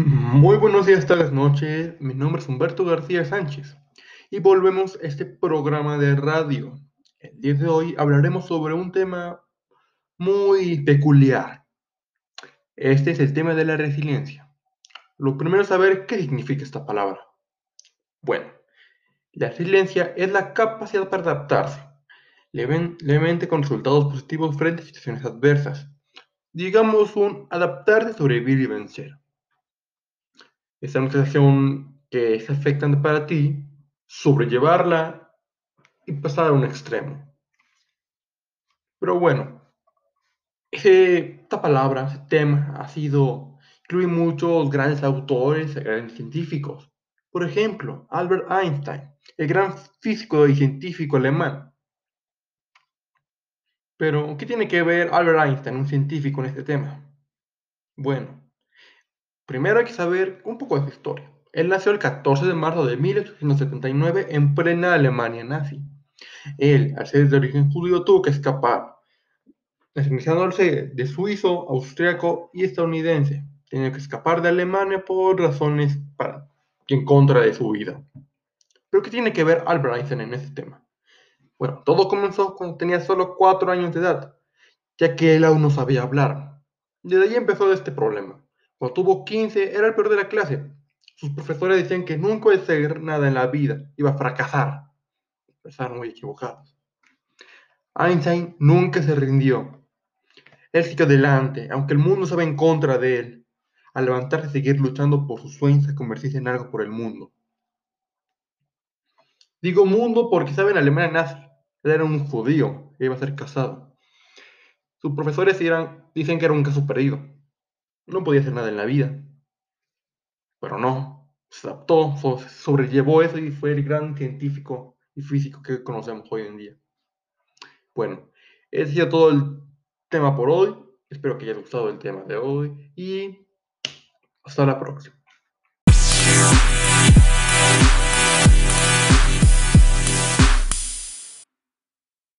Muy buenos días, tardes, noches. Mi nombre es Humberto García Sánchez y volvemos a este programa de radio. El día de hoy hablaremos sobre un tema muy peculiar. Este es el tema de la resiliencia. Lo primero es saber qué significa esta palabra. Bueno, la resiliencia es la capacidad para adaptarse levemente con resultados positivos frente a situaciones adversas. Digamos un adaptarse, sobrevivir y vencer esa situación que se afectante para ti, sobrellevarla y pasar a un extremo. Pero bueno, esta palabra, ese tema, ha sido, incluye muchos grandes autores, grandes científicos. Por ejemplo, Albert Einstein, el gran físico y científico alemán. Pero, ¿qué tiene que ver Albert Einstein, un científico, en este tema? Bueno, Primero hay que saber un poco de su historia. Él nació el 14 de marzo de 1879 en plena Alemania nazi. Él, al ser de origen judío, tuvo que escapar, nacionalizándose de suizo, austriaco y estadounidense. Tenía que escapar de Alemania por razones para, en contra de su vida. ¿Pero qué tiene que ver Albert Einstein en este tema? Bueno, todo comenzó cuando tenía solo 4 años de edad, ya que él aún no sabía hablar. Desde ahí empezó este problema. Cuando tuvo 15, era el peor de la clase. Sus profesores decían que nunca iba a hacer nada en la vida, iba a fracasar. Estaban muy equivocados. Einstein nunca se rindió. Él siguió adelante, aunque el mundo estaba en contra de él. Al levantarse y seguir luchando por sus sueños a convertirse en algo por el mundo. Digo mundo porque saben Alemania nazi. Él era un judío, iba a ser casado. Sus profesores dicen que era un caso perdido no podía hacer nada en la vida. Pero no, se adaptó, sobrellevó eso y fue el gran científico y físico que conocemos hoy en día. Bueno, ese ha todo el tema por hoy. Espero que haya gustado el tema de hoy y hasta la próxima.